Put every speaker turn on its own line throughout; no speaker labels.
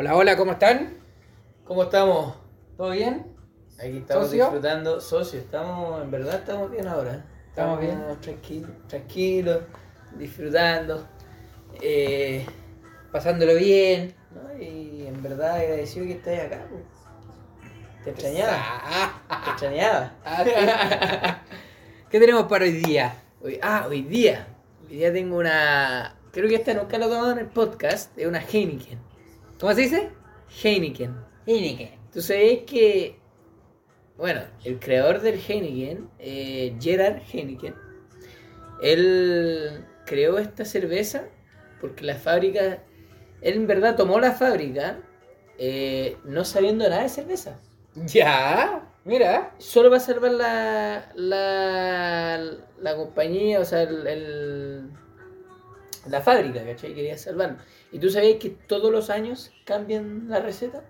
Hola, hola, ¿cómo están?
¿Cómo estamos?
¿Todo bien?
Aquí estamos
¿Socio?
disfrutando. Socio, estamos, en verdad estamos bien ahora.
Estamos bien.
tranquilos, tranquilos, disfrutando. Eh,
Pasándolo bien.
¿no? Y en verdad agradecido que estés acá. po. Te extrañaba, te extrañaba.
ah. ¿Qué tenemos para hoy día?
Hoy, ah, hoy día. Hoy día tengo una. Creo que esta nunca lo he tomado en el podcast. Es una Heineken.
¿Cómo se dice?
Heineken.
Heineken.
Tú sabes que. Bueno, el creador del Heineken, eh, Gerard Heineken, él creó esta cerveza porque la fábrica. Él en verdad tomó la fábrica eh, no sabiendo nada de cerveza.
Ya, mira.
Solo para salvar la, la, la compañía, o sea, el, el- la fábrica, ¿cachai? Quería salvarlo. ¿Y tú sabías que todos los años cambian la receta?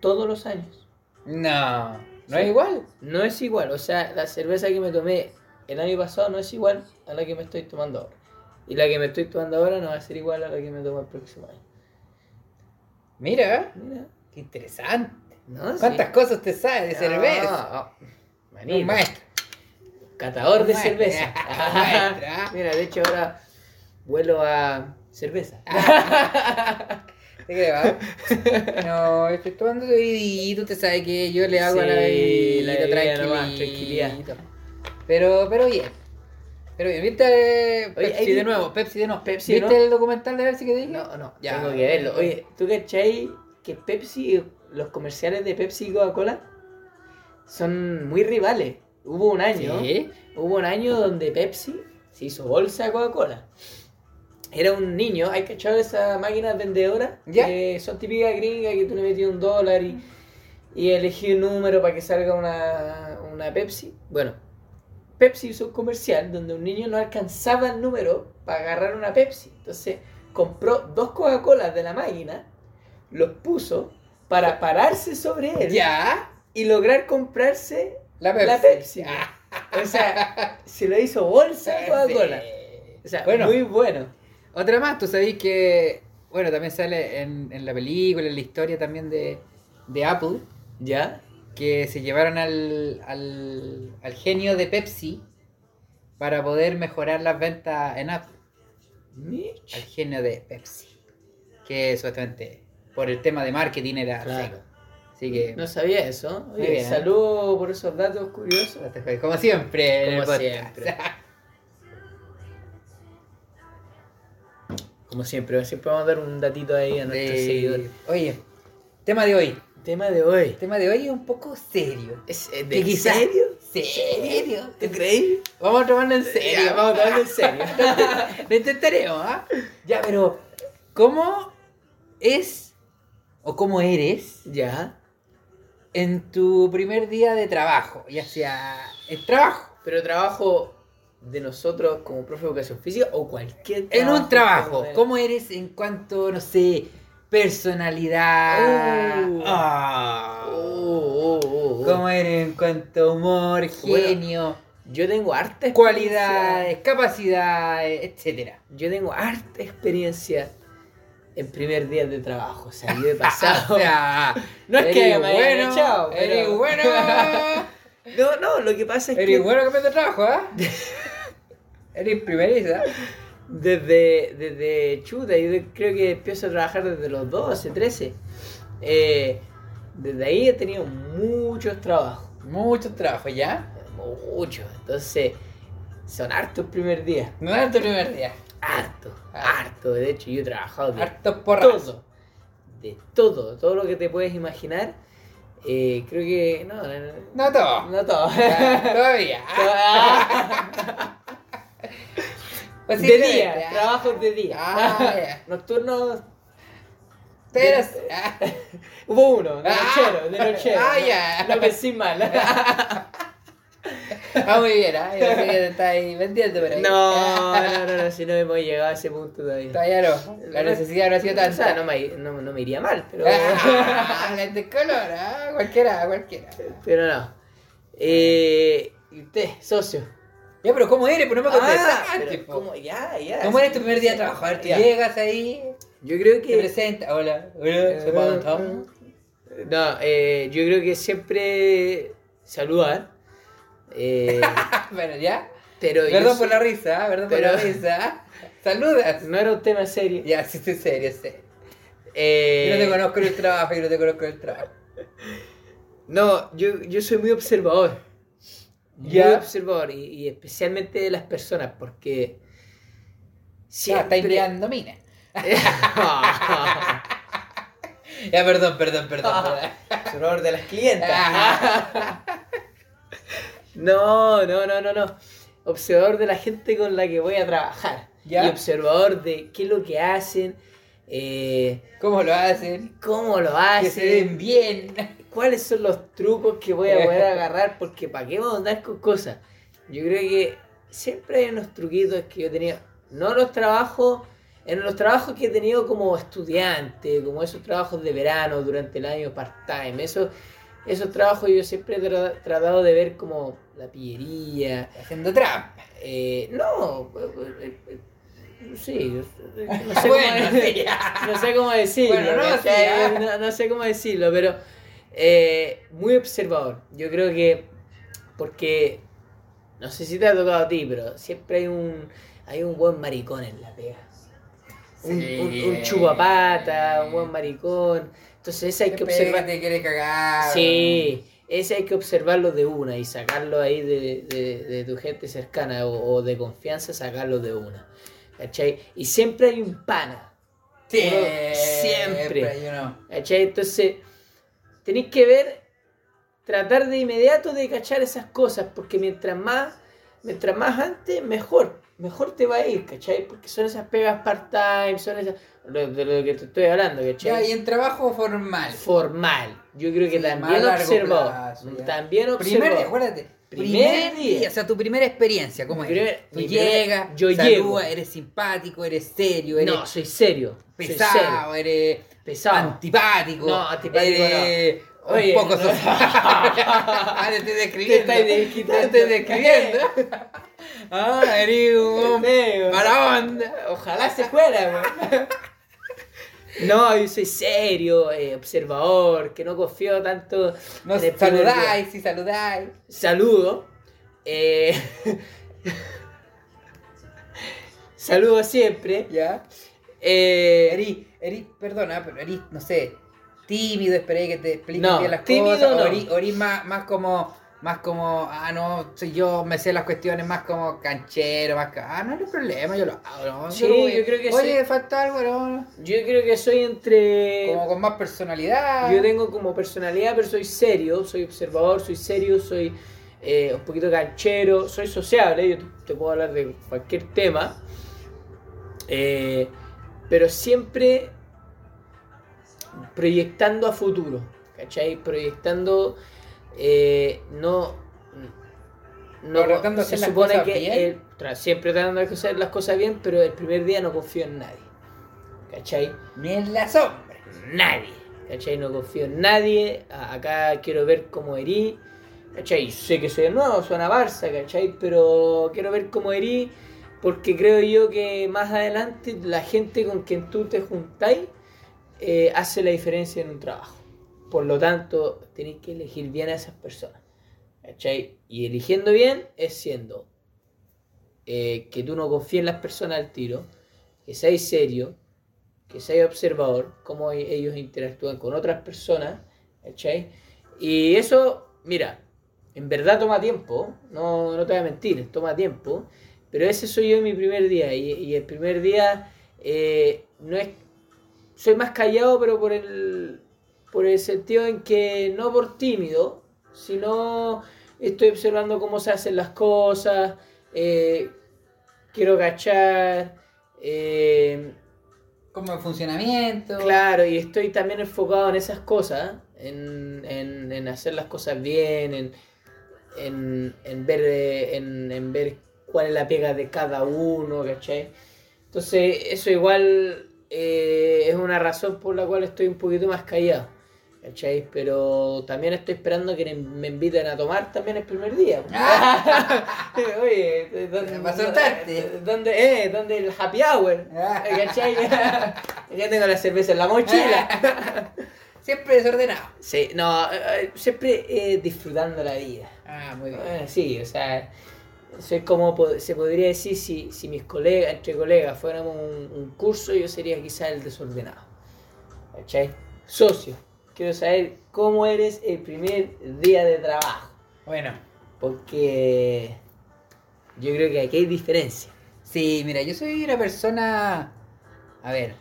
Todos los años.
No, no
Sí.
es igual.
No es igual, o sea, la cerveza que me tomé el año pasado no es igual a la que me estoy tomando ahora. Y la que me estoy tomando ahora no va a ser igual a la que me tomo el próximo año.
Mira,
Mira,
qué interesante.
¿no?
¿Cuántas
Sí.
cosas te sabes de cerveza?
Ah, ah,
Un maestro.
Catador de
Maestra.
cerveza.
Maestra.
Mira, de hecho ahora vuelo a cerveza.
¿Te creo? ah? No, estoy tomando bebidito, te sabes que yo le hago a la
Sí,
bebidita
la nomás, tranquilidad.
Pero, pero bien. Pero bien, ¿viste
Oye,
Pepsi de nuevo? Pepsi de nuevo.
Pepsi,
¿Viste
¿no?
el documental de Pepsi que te dije?
No, no,
Ya.
tengo que verlo. Oye, ¿tú cachai que Pepsi, los comerciales de Pepsi y Coca-Cola son muy rivales? Hubo un año,
Sí.
hubo un año donde Pepsi se hizo bolsa a Coca-Cola. Era un niño, ¿hay cachado esas máquinas vendedoras?
Ya.
Que son típicas gringas que tú le metías un dólar y, y elegí un número para que salga una, una Pepsi. Bueno, Pepsi hizo un comercial donde un niño no alcanzaba el número para agarrar una Pepsi. Entonces compró dos Coca-Colas de la máquina, los puso para pararse sobre él
Ya.
y lograr comprarse
La Pepsi.
la Pepsi.
Ah,
O sea, se lo hizo bolsa de Coca-Cola. O sea,
Bueno.
muy bueno.
Otra más, tú sabés que, bueno, también sale en, en la película, en la historia también de, de Apple,
¿Ya?
que se llevaron al, al, al genio de Pepsi para poder mejorar las ventas en Apple. al
Mitch.
genio de Pepsi. Que supuestamente por el tema de marketing era
Claro.
seco. Así que,
No sabía eso. Oye,
bien, ¿eh?
saludos por esos datos curiosos.
como siempre, en el
Como siempre. Como siempre, siempre vamos a dar un datito ahí a nuestros seguidores.
Oye, tema de hoy.
Tema de hoy.
Tema de hoy es un poco serio.
¿Es,
Que
¿De serio?
¿Serio?
¿Te creí?
Vamos a tomarlo en serio.
Ya, vamos a tomarlo en serio.
Lo intentaremos, ¿ah? Ya, pero ¿cómo es o cómo eres
ya.
en tu primer día de trabajo? Ya sea el trabajo.
Pero trabajo de nosotros como profe de educación física o cualquier
En un trabajo,
de-
¿cómo eres en cuanto, no sé, personalidad?
Oh.
Ah.
Oh, oh, oh, oh.
¿Cómo eres en cuanto a humor,
Bueno,
genio,
Yo tengo harta experiencia.
cualidades, capacidades, etcétera?
Yo tengo harta experiencia en primer día de trabajo. O sea, yo he pasado.
O sea,
no es
eres
que me
bueno,
echado, pero-
eres bueno.
No, no, lo que pasa es
Eres
que
bueno cambiando de trabajo, ¿ah? Eres primeriza.
desde, desde chuta, yo creo que empiezo a trabajar desde los 12, 13. Eh, desde ahí he tenido muchos trabajos.
Muchos trabajos, ¿ya?
Muchos. Entonces, son hartos primer día.
No tu primer día.
Harto, harto. De hecho, yo he trabajado de
porras.
todo. De todo, todo lo que te puedes imaginar. Eh, creo que. No, no, no,
No todo.
no todo.
Ah, Todavía. Pues
de día,
ya.
trabajos de día.
Ah, ya.
Nocturnos.
Pero.
de-
ah,
Hubo uno, de
Ah.
nochero, de nochero.
Ah,
no-
ya.
No pensé mal.
Ah, muy bien, ¿ah? Yo pensé que te estás ahí vendiendo por ahí.
No, no, no, no, si no hemos llegado a ese punto todavía.
Todavía no. La necesidad no ha sido tanta.
no me, no, no me iría mal, pero.
Ah, de color, ¿ah? Cualquiera, cualquiera.
pero no. Eh, ¿Y usted, socio?
Ya, pero ¿cómo eres? Pues no me
Ah,
contestaste.
pero
po.
¿cómo? Ya, ya.
¿Cómo eres tu primer día de trabajo? A ver, tú llegas ahí.
Yo creo
Te
que...
presenta. Hola, hola, soy Pablo Tom.
No, eh, yo creo que siempre saludar. eh,
Bueno, ya.
pero yo
Perdón
soy-
por la risa, ¿ah? perdón por
pero-
la risa. Saludas.
No era un tema serio.
Ya, sí, estoy serio, serio.
Eh,
Yo no te conozco el trabajo, yo no te conozco el trabajo.
No, yo, yo soy muy observador. Muy
Ya.
observador. Y, y especialmente de las personas, porque.
Ya, está enviando mina. Ya, perdón, perdón, perdón. perdón.
observador de las clientas.
Ah.
No, no, no, no, no. Observador de la gente con la que voy a trabajar.
Ya.
Y observador de qué es lo que hacen, eh,
¿Cómo lo hacen?
cómo lo
Que
hacen.
se ven bien.
cuáles son los trucos que voy a poder agarrar, porque para qué vamos a andar con cosas. Yo creo que siempre hay unos truquitos que yo tenía, no los trabajos, en los trabajos que he tenido como estudiante, como esos trabajos de verano durante el año part-time, esos, esos trabajos yo siempre he tra- tratado de ver como la pillería,
Haciendo trampa.
eh, no, sí, no sé,
Bueno,
cómo,
sí, ya.
no sé cómo decirlo,
Bueno, no,
¿cachai?
sí, ya.
no, no sé cómo decirlo, pero eh, muy observador. Yo creo que, porque, no sé si te ha tocado a ti, pero siempre hay un, hay un buen maricón en la pega. Un,
Sí.
un, un chupapata, un buen maricón. Entonces ese hay que observar.
te quiere cagar.
Sí, ese hay que observarlo de una y sacarlo ahí de, de- de tu gente cercana o, o de confianza, sacarlo de una. ¿Cachai? Y siempre hay un pana.
Siempre.
Siempre.
hay uno.
¿Cachai? Entonces, tenéis que ver, tratar de inmediato de cachar esas cosas, porque mientras más, mientras más antes, mejor. Mejor te va a ir, ¿cachai? Porque son esas pegas part-time, son esas. lo- de lo que te estoy hablando,
Ya,
¿cachai?
y en trabajo formal.
Formal. Yo creo que
Sí,
también
plazo, ya.
También
Primer día,
observado.
acuérdate.
Primer
Primer,
día.
día. o sea, tu primera experiencia, ¿cómo es? Tú llegas,
yo llego.
eres simpático, eres serio, eres
No, soy serio. soy serio.
pesado, eres
Pesado.
antipático.
No, antipático
eres
no. Oye,
un poco
no.
social. ah, te estoy describiendo. Te estoy describiendo. ah, eres un mala onda.
Ojalá se fuera, weón. No, yo soy serio, eh, observador, que no confío tanto
No saludáis, si saludáis.
Saludo. eh, saludo siempre.
Ya.
eh,
Eri, eri, perdona, pero eres, no sé, tímido, esperé que te expliquen
No,
bien las
tímido
cosas.
no.
O eri- o eri más, más como, más como, ah, no, soy yo, me sé las cuestiones más como canchero, más, ah, no hay problema, yo lo hago, ¿no?
Sí, yo creo que
Oye,
sí.
falta algo, no,
yo creo que soy entre...
como con más personalidad.
Yo tengo como personalidad, pero soy serio, soy observador, soy serio, soy eh, un poquito canchero, soy sociable, yo te, te puedo hablar de cualquier tema, eh, pero siempre proyectando a futuro, ¿cachai? Proyectando, eh, no... No,
tratando
se
hacer las
supone
cosas
que siempre tratando de hacer las cosas bien, pero el primer día no confío en nadie, ¿cachai?
Ni en la sombra.
nadie. ¿Cachai? No confío en nadie. Acá quiero ver cómo herí. ¿Cachai? Sé que soy el nuevo, suena Barça, ¿cachai? Pero quiero ver cómo herí. Porque creo yo que más adelante la gente con quien tú te juntáis eh, hace la diferencia en un trabajo. Por lo tanto, tenéis que elegir bien a esas personas. ¿Cachai? Y eligiendo bien es siendo eh, que tú no confíes en las personas al tiro, que seas serio, que seas observador, cómo e- ellos interactúan con otras personas, ¿cachai? Y eso, mira, en verdad toma tiempo, no, no te voy a mentir, toma tiempo, pero ese soy yo en mi primer día, y, el primer día eh, no es... Soy más callado, pero por el, por el sentido en que no por tímido, sino estoy observando cómo se hacen las cosas, eh, quiero cachar, eh,
Como el funcionamiento.
Claro, y estoy también enfocado en esas cosas, en, en, en hacer las cosas bien, en, en, en ver, en, en ver cuál es la pega de cada uno, ¿cachai? Entonces, eso igual eh, es una razón por la cual estoy un poquito más callado, ¿cachai? Pero también estoy esperando que me inviten a tomar también el primer día. Oye, ¿dónde,
Para.
¿dónde, eh, ¿dónde el happy hour?
Ah.
¿Cachai? Ya tengo la cerveza en la mochila.
Siempre desordenado.
sí, no, eh, siempre eh, disfrutando la vida.
Ah, muy bien.
Eh, sí, o sea, soy como se podría decir si, si mis colegas, entre colegas, fuéramos un, un curso, yo sería quizá el desordenado. ¿Cachai? Socio, quiero saber cómo eres el primer día de trabajo.
Bueno,
Porque yo creo que aquí hay diferencia.
sí, mira, yo soy una persona. A ver,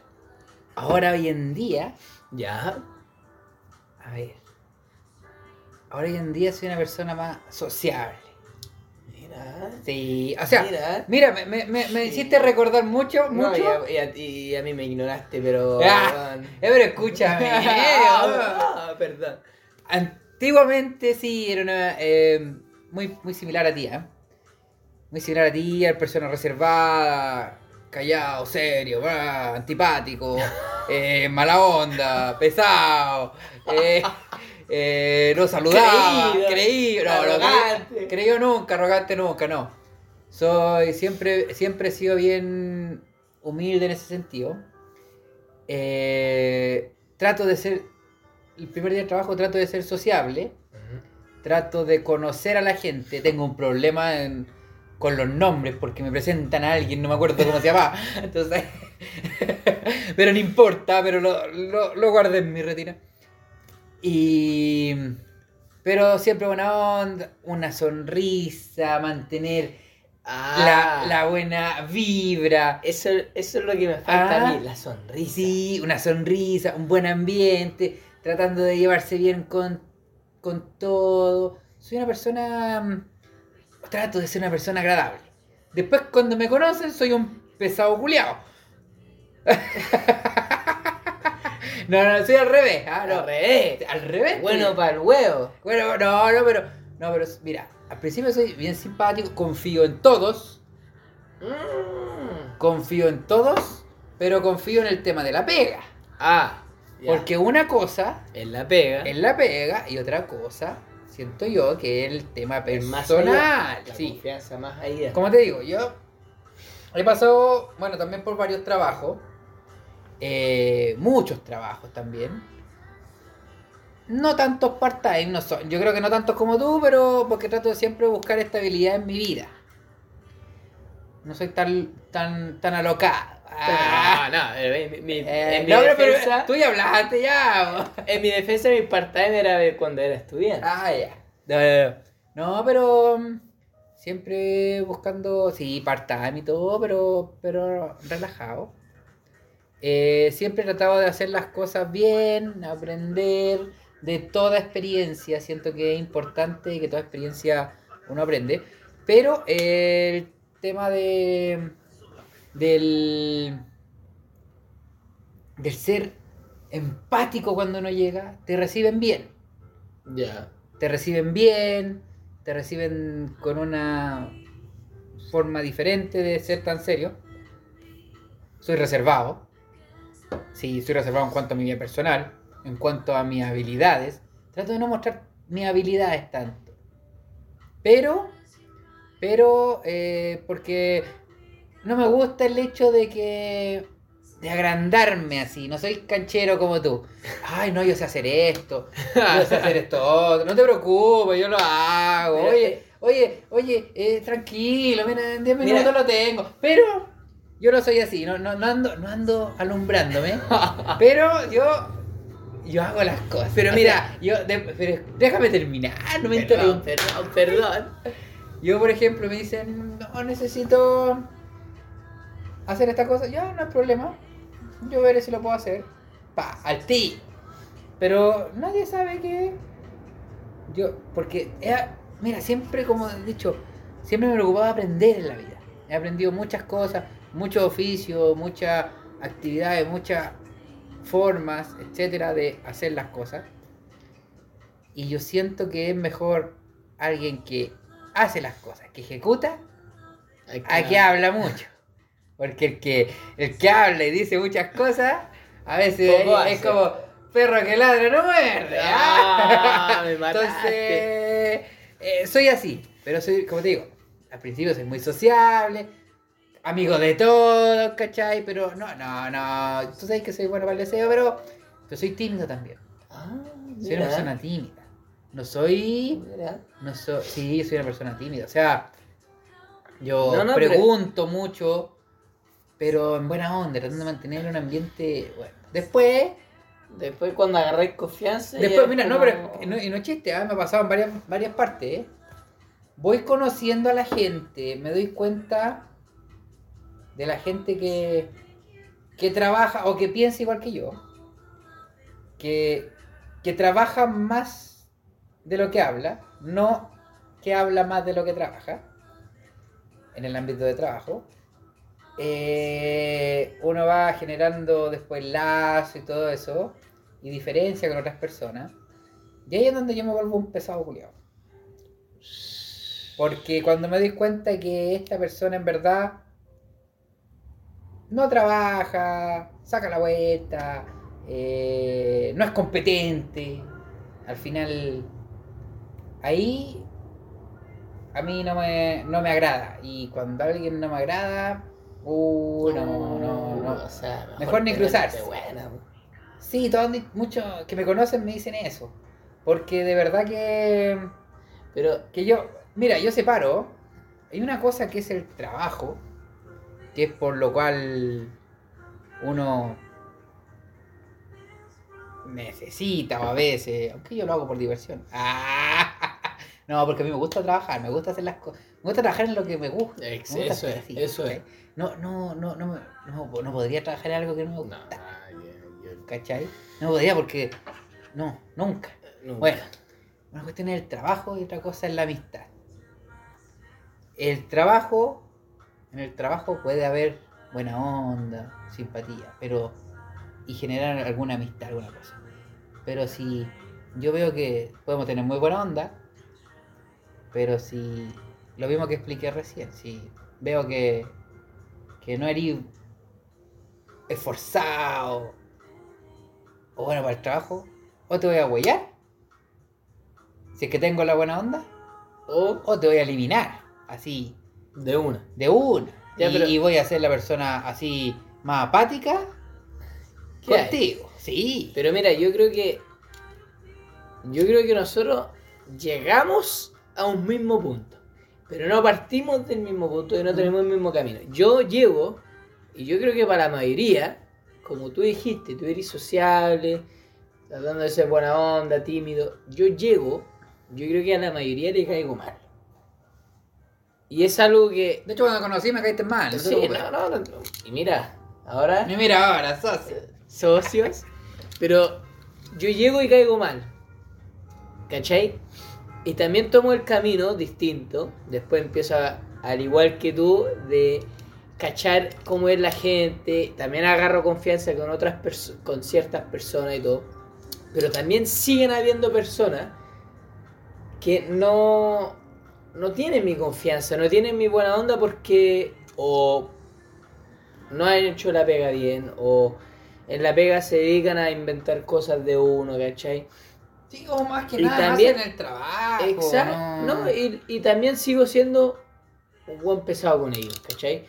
ahora hoy en día.
Ya.
A ver. Ahora hoy en día soy una persona más sociable.
Mira.
Sí, o sea,
Mira.
mira, me, me, me, me hiciste recordar mucho,
No,
mucho.
y, a, y a- y a mí me ignoraste, pero.
Ah, eh, pero escúchame. eh,
ah, perdón.
Antiguamente sí, era una, eh, muy, muy similar a ti, ¿eh? Muy similar a ti, persona reservada, callado, serio, antipático, eh, mala onda, pesado, eh, eh, no saludaba,
Creído,
creí, no, no,
arrogante.
creí- creído nunca, arrogante nunca, no. Soy, siempre, siempre he sido bien humilde en ese sentido. Eh, trato de ser, el primer día de trabajo trato de ser sociable, trato de conocer a la gente, tengo un problema en- con los nombres porque me presentan a alguien, no me acuerdo cómo se llama, entonces, pero no importa, pero lo, lo, lo guardé en mi retina. Y, pero siempre buena onda, una sonrisa, mantener
Ah,
la, la buena vibra.
Eso, eso es lo que me falta
Ah.
a mí, la sonrisa.
Sí, una sonrisa, un buen ambiente, tratando de llevarse bien con, con todo. Soy una persona... mm, Trato de ser una persona agradable. Después cuando me conocen soy un pesado culiao. no, no, soy al revés. Ah, no.
Al revés.
Al revés.
Bueno para el huevo.
Bueno, no, no, pero... No, pero mira, al principio soy bien simpático, confío en todos.
Mm.
Confío en todos, pero confío en el tema de la pega.
Ah, ya.
Porque una cosa
en la pega.
es la pega y otra cosa, siento yo, que es el tema
es
personal.
La
Sí.
confianza más allá.
Como te digo, yo he pasado, bueno, también por varios trabajos, eh, muchos trabajos también. No tantos part-time, no son, yo creo que no tantos como tú, pero porque trato de siempre buscar estabilidad en mi vida. No soy tan, tan, tan alocado. Ah,
No, no, en mi, mi-
eh,
en mi
no, pero- pero
defensa,
tú ya hablaste ya.
en mi defensa mi part-time era cuando era estudiante.
Ah, ya. No. No, pero mm, siempre buscando, sí, part-time y todo, pero, pero relajado. Eh, siempre he tratado de hacer las cosas bien, aprender de toda experiencia. Siento que es importante que toda experiencia uno aprende. Pero eh, el tema de del del ser empático cuando uno llega, te reciben bien
Ya.
te reciben bien, te reciben con una forma diferente de ser tan serio. Soy reservado. Sí, soy reservado en cuanto a mi vida personal, en cuanto a mis habilidades. Trato de no mostrar mis habilidades tanto. Pero, pero, eh, porque no me gusta el hecho de que de agrandarme así, no soy canchero como tú. Ay, no, yo sé hacer esto, yo sé hacer esto otro, no te preocupes, yo lo hago.
Mira,
Oye,
eh.
oye, oye, eh, tranquilo, mira, en 10
Mira.
minutos lo tengo. Pero yo no soy así, no, no, no ando, no ando alumbrándome, pero yo yo hago las cosas.
Pero mira.
yo de- pero déjame terminar, no me
Perdón,
interrumpas.
perdón, perdón.
Yo, por ejemplo, me dicen, no, necesito hacer esta cosa. Ya, no hay problema. Yo veré si lo puedo hacer. Pa, al ti. Pero nadie sabe que... Yo, porque, eh, mira, siempre, como he dicho, siempre me preocupaba aprender en la vida. He aprendido muchas cosas, muchos oficios, muchas actividades, muchas formas, etcétera, de hacer las cosas. Y yo siento que es mejor alguien que hace las cosas, que ejecuta, a que habla mucho. Porque el que, el que habla y dice muchas cosas, a veces es
hace.
como perro que ladra no muerde.
Ah, me.
Entonces, eh, soy así, pero soy, como te digo, al principio soy muy sociable, amigo de todos, ¿cachai? Pero no, no, no. Tú sabes que soy bueno para el deseo, pero, pero soy tímido también.
Ah,
Soy una persona tímida. No soy.
mira.
No soy. Sí, soy una persona tímida. O sea, yo
No, no, pero-
pregunto mucho, pero en buena onda, tratando de mantener un ambiente. Bueno. Después.
Después cuando agarráis confianza.
Después, mira, no, pero y no, y no es chiste, ah, me ha pasado en varias, varias partes. ¿eh? Voy conociendo a la gente, me doy cuenta de la gente que, que trabaja o que piensa igual que yo, que, que trabaja más de lo que habla, no que habla más de lo que trabaja en el ámbito de trabajo. Eh, uno va generando después lazos y todo eso y diferencia con otras personas. Y ahí es donde yo me vuelvo un pesado culiado. Porque cuando me doy cuenta que esta persona en verdad no trabaja, saca la vuelta, eh, no es competente, al final ahí a mí no me, no me agrada. Y cuando alguien no me agrada, uh, no, no, no.
O sea,
Mejor ni cruzarse.
buena.
Sí, todos muchos que me conocen me dicen eso. Porque de verdad que,
Pero,
que yo, mira, yo separo. Hay una cosa que es el trabajo, que es por lo cual uno necesita o a veces, aunque yo lo hago por diversión. Ah, no, porque a mí me gusta trabajar, me gusta hacer las cosas, me gusta trabajar en lo que me gusta. me
Ex-
gusta
eso es,
así,
eso
¿cachai?
es.
No, no, no, no, me- no, no podría trabajar en algo que no me
No,
gusta.
yo- yo-
¿Cachai? No podría porque. No, nunca.
nunca.
Bueno, una cuestión es el trabajo y otra cosa es la amistad. El trabajo, en el trabajo puede haber buena onda, simpatía, pero. y generar alguna amistad, alguna cosa. Pero si yo veo que podemos tener muy buena onda, pero si. lo mismo que expliqué recién, si veo que. que no eres esforzado o bueno para el trabajo, o te voy a huellar, si es que tengo la buena onda,
O
o te voy a eliminar, así,
de una.
de una.
Ya,
y,
pero-
y voy a ser la persona así más apática contigo. Sí.
Pero mira, yo creo que. Yo creo que nosotros llegamos a un mismo punto. Pero no partimos del mismo punto y no tenemos el mismo camino. Yo llego, y yo creo que para la mayoría, como tú dijiste, tú eres sociable, tratando de ser buena onda, tímido. Yo llego, yo creo que a la mayoría le caigo mal. Y es algo que.
De hecho, cuando conocí me caíste mal. no
Sí, no, no, no. Y mira, ahora
Y Mira ahora, socio.
socios, pero yo llego y caigo mal. ¿Cachai? Y también tomo el camino distinto. Después empiezo a, al igual que tú, de cachar cómo es la gente. También agarro confianza con otras con ciertas personas y todo. Pero también siguen habiendo personas que no, no tienen mi confianza, no tienen mi buena onda porque o no han hecho la pega bien o en la pega se dedican a inventar cosas de uno, ¿cachai?
Sí, o más que
Y
nada
también-
hacen el trabajo.
Exacto,
no.
¿no? Y, y también sigo siendo un buen pesado con ellos, ¿cachai?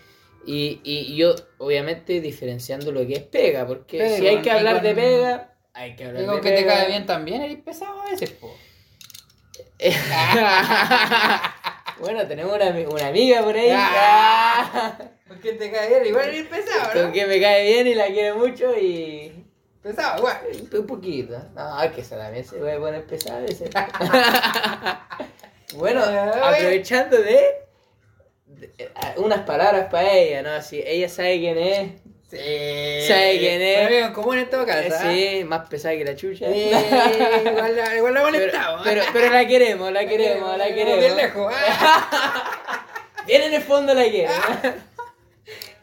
Y, y yo, obviamente, diferenciando lo que es pega, porque si hay que hablar de pega, hay que hablar
Digo
de
que te
pega.
cae bien también, eres pesado a veces, po.
bueno, tenemos una, una amiga por ahí
Ah. Porque te cae bien, igual eres pesado,
con
¿no?
que me cae bien y la quiero mucho y...
Pesado, igual.
Un poquito. No, es que esa también se puede poner veces. bueno, aprovechando de, de- unas palabras para ella, ¿no? Si ella sabe quién es.
Sí.
¿Sabe quién es?
Amigo en común en todo caso. ¿ah?
Sí, más pesada que la chucha.
Sí, igual, la- igual la molestamos.
pero, pero la queremos, la queremos, la queremos.
Bien lejos. ah.
Bien en el fondo la quiero.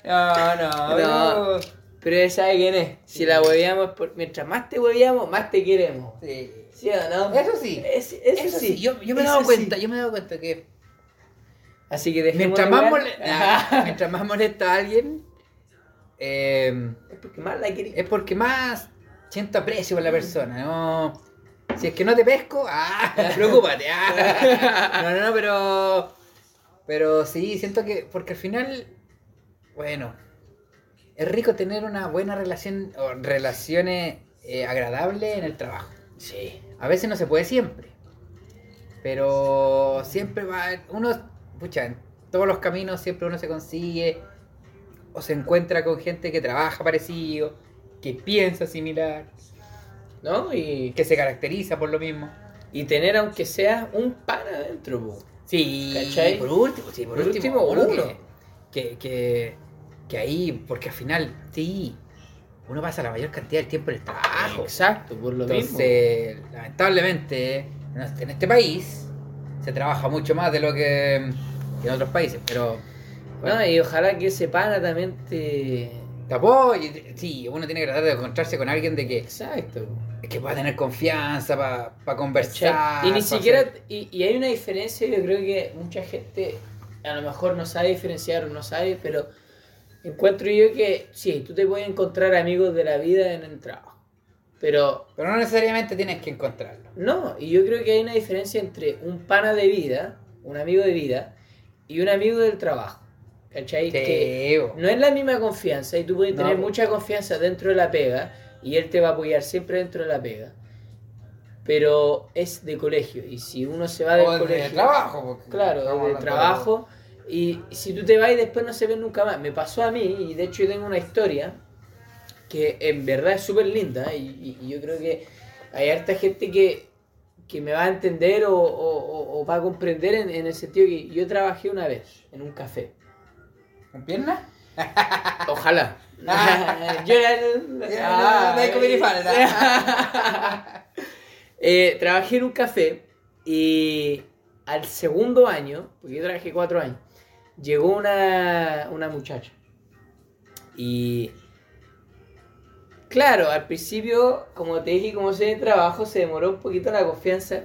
No, no,
No. Pero ella sabe quién es. Si la hueveamos, por... mientras más te hueveamos, más te queremos.
Sí.
¿Sí o no?
Eso sí.
Es- eso,
Eso
sí.
sí, yo, yo me he dado cuenta, yo me he dado cuenta que
Así que dejemos
mientras
de
más, mole- mientras más molesta a alguien, eh,
Es porque más la quería.
es porque más siento aprecio por la persona. No, si es que no te pesco, ah, preocúpate. ah. No, no, no, pero, pero sí, siento que, porque al final bueno, es rico tener una buena relación o relaciones eh, agradables en el trabajo.
Sí.
A veces no se puede siempre. Pero siempre va. Uno. Pucha, en todos los caminos siempre uno se consigue. O se encuentra con gente que trabaja parecido. Que piensa similar.
¿No? Y,
Que se caracteriza por lo mismo.
y tener, aunque sea, un pan adentro, po.
Sí,
¿Cachai?
por último, sí, por,
Por
último,
último,
uno. Que, que, que, ahí, porque al final, sí, uno pasa la mayor cantidad del tiempo en el trabajo.
Exacto, por lo mismo.
Entonces, lamentablemente, en este- país se trabaja mucho más de lo que, que en otros países, pero bueno,
No, y ojalá que ese pana también te...
y- sí, uno tiene que tratar de encontrarse con alguien de que,
Exacto.
que pueda tener confianza para
¿cachai?
conversar.
Y ni
pa'
siquiera...
hacer-
Y, y hay una diferencia, yo creo que mucha gente a lo mejor no sabe diferenciar o no sabe, pero encuentro yo que sí, tú te puedes encontrar amigos de la vida en el trabajo. Pero
Pero no necesariamente tienes que encontrarlo.
No, y yo creo que hay una diferencia entre un pana de vida, un amigo de vida, y un amigo del trabajo. ¿Cachai? Que no es la misma confianza y tú puedes tener mucha confianza dentro de la pega y él te va a apoyar siempre dentro de la pega. Pero es de colegio y si uno se va del
O de
colegio...
trabajo. porque
Claro, de trabajo. Y si tú te vas y después no se ven nunca más. Me pasó a mí, y de hecho yo tengo una historia que en verdad es súper linda. Y, y- yo creo que hay harta gente que, que me va a entender o, o- o- o va a comprender en, en el sentido que yo trabajé una vez en un café.
¿Con piernas?
Ojalá. yo era.
no falta.
Eh, trabajé en un café y al segundo año, porque yo trabajé cuatro años, llegó una, una muchacha. Y claro, al principio, como te dije, como sé de trabajo, se demoró un poquito la confianza.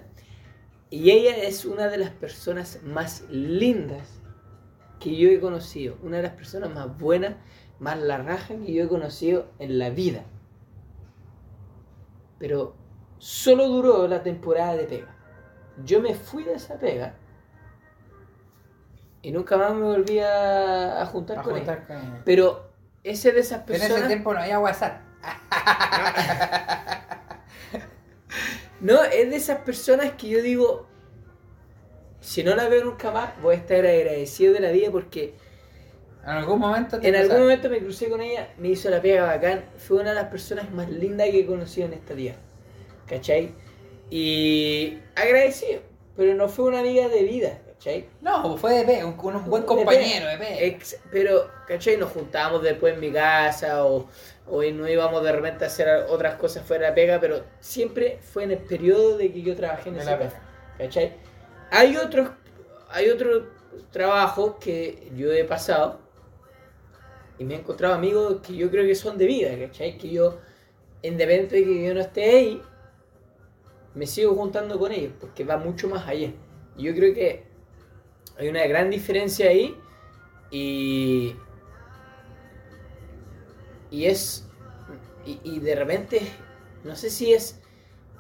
Y ella es una de las personas más lindas que yo he conocido. Una de las personas más buenas, más la raja que yo he conocido en la vida. Pero solo duró la temporada de pega. Yo me fui de esa pega y nunca más me volví a, a juntar
A
con
juntar
ella.
con ella.
Pero ese de esas
En ese
personas...
tiempo no había WhatsApp.
No, es de esas personas que yo digo, si no la veo nunca más, voy a estar agradecido de la vida porque
En algún momento te
en algún momento me crucé con ella, me hizo la pega bacán, fue una de las personas más lindas que he conocido en esta vida. ¿Cachai? Y agradecido, pero no fue una amiga de vida, ¿cachai?
No, fue de P, un, un buen compañero de P.
Ex- pero, ¿cachai? Nos juntábamos después en mi casa o, o no íbamos de repente a hacer otras cosas fuera de la pega, pero siempre fue en el periodo de que yo trabajé en
De
ese
la pega.
¿cachai? Hay otros, hay otros trabajos que yo he pasado y me he encontrado amigos que yo creo que son de vida, ¿cachai? Que yo, independiente de que yo no esté ahí, me sigo juntando con ellos, porque va mucho más allá. Yo creo que hay una gran diferencia ahí y. Y es. Y, y de repente, no sé si es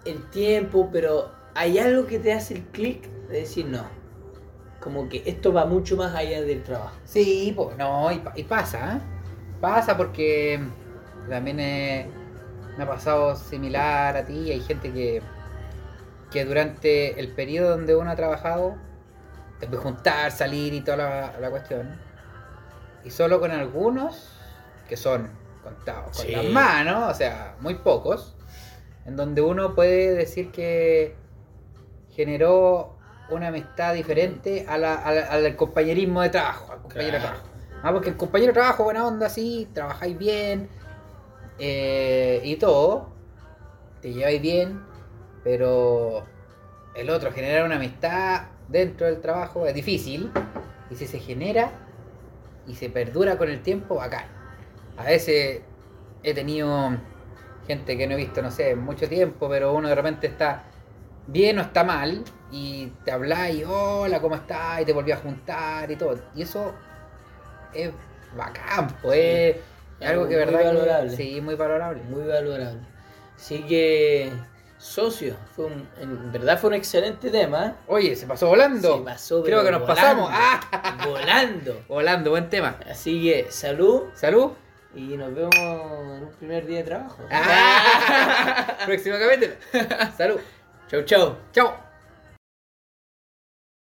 el tiempo, pero hay algo que te hace el clic de decir no. Como que esto va mucho más allá del trabajo.
Sí, pues no, y, y pasa, ¿eh? Pasa porque también eh, me ha pasado similar a ti. Hay gente que, que durante el periodo donde uno ha trabajado, te puede juntar, salir y toda la, la cuestión. Y solo con algunos, que son contados con
Sí.
las manos, o sea, muy pocos, en donde uno puede decir que generó una amistad diferente a la- a la- al compañerismo de trabajo, al compañero de trabajo. Ah, porque el compañero de trabajo, buena onda, sí, trabajáis bien eh, y todo, te lleváis bien, pero el otro, generar una amistad dentro del trabajo es difícil, y si se genera y se perdura con el tiempo, bacán. A veces he tenido gente que no he visto, no sé, mucho tiempo, pero uno de repente está bien o está mal, y te habla y hola, ¿cómo estás? Y te volví a juntar y todo. Y eso es bacán, pues. Es algo que
Muy
verdad que-
valorable.
sí, muy valorable.
Muy valorable. Así que Socio, fue un- en verdad fue un excelente tema.
Oye, se pasó volando.
Se pasó,
Creo que nos
volando,
pasamos. ¡Ah!
Volando.
Volando, buen tema.
Así que salud
Salud.
y nos vemos en un primer día de trabajo.
Ah. Próximamente. Salud. Châu.